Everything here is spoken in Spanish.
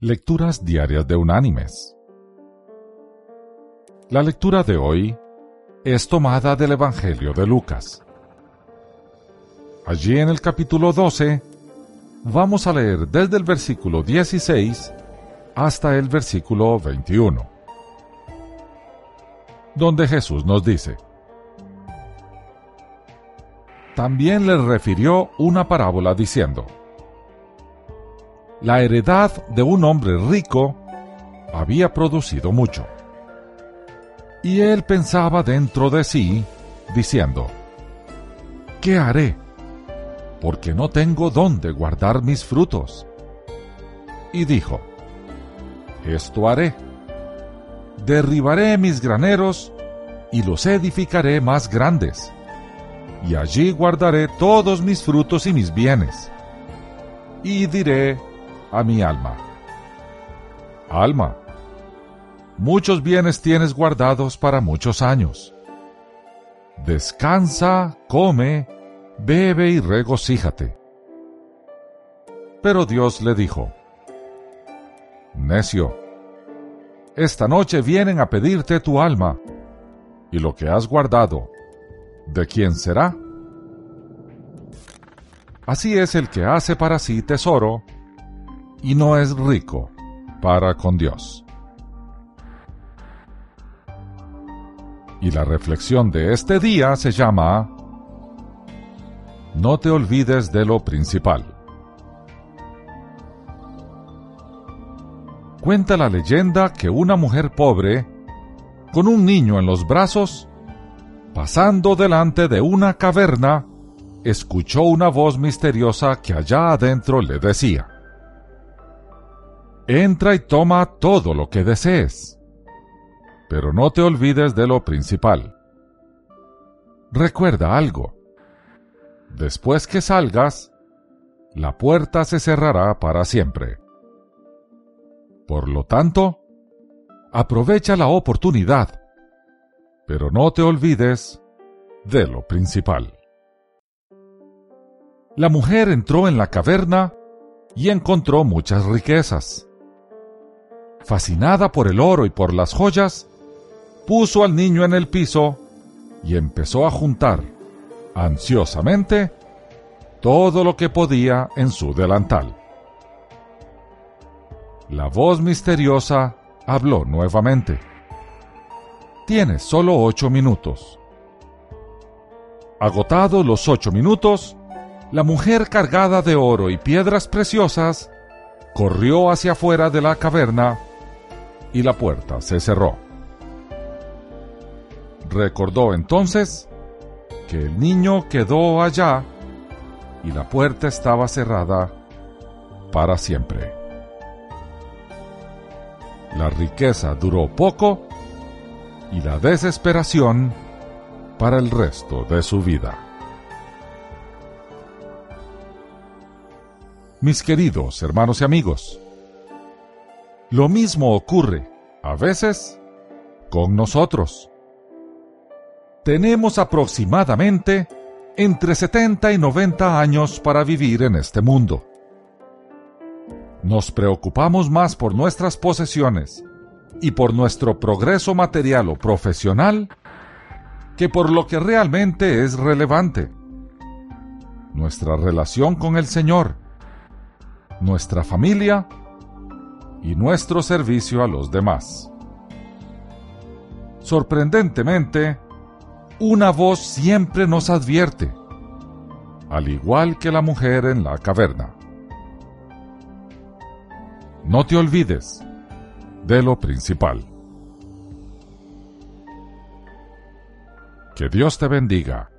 Lecturas Diarias de Unánimes. La lectura de hoy es tomada del Evangelio de Lucas. Allí en el capítulo 12 vamos a leer desde el versículo 16 hasta el versículo 21, donde Jesús nos dice, También le refirió una parábola diciendo, la heredad de un hombre rico había producido mucho. Y él pensaba dentro de sí, diciendo, ¿qué haré? Porque no tengo dónde guardar mis frutos. Y dijo, esto haré. Derribaré mis graneros y los edificaré más grandes, y allí guardaré todos mis frutos y mis bienes. Y diré a mi alma. Alma, muchos bienes tienes guardados para muchos años. Descansa, come, bebe y regocíjate. Pero Dios le dijo, Necio, esta noche vienen a pedirte tu alma, y lo que has guardado, ¿de quién será? Así es el que hace para sí tesoro y no es rico para con Dios. Y la reflexión de este día se llama No te olvides de lo principal. Cuenta la leyenda que una mujer pobre, con un niño en los brazos, pasando delante de una caverna, escuchó una voz misteriosa que allá adentro le decía, Entra y toma todo lo que desees. Pero no te olvides de lo principal. Recuerda algo. Después que salgas, la puerta se cerrará para siempre. Por lo tanto, aprovecha la oportunidad, pero no te olvides de lo principal. La mujer entró en la caverna y encontró muchas riquezas fascinada por el oro y por las joyas, puso al niño en el piso y empezó a juntar, ansiosamente, todo lo que podía en su delantal. La voz misteriosa habló nuevamente. Tienes solo ocho minutos. Agotados los ocho minutos, la mujer cargada de oro y piedras preciosas corrió hacia afuera de la caverna y la puerta se cerró. Recordó entonces que el niño quedó allá y la puerta estaba cerrada para siempre. La riqueza duró poco y la desesperación para el resto de su vida. Mis queridos hermanos y amigos, lo mismo ocurre, a veces, con nosotros. Tenemos aproximadamente entre 70 y 90 años para vivir en este mundo. Nos preocupamos más por nuestras posesiones y por nuestro progreso material o profesional que por lo que realmente es relevante. Nuestra relación con el Señor, nuestra familia y nuestro servicio a los demás. Sorprendentemente, una voz siempre nos advierte, al igual que la mujer en la caverna. No te olvides de lo principal. Que Dios te bendiga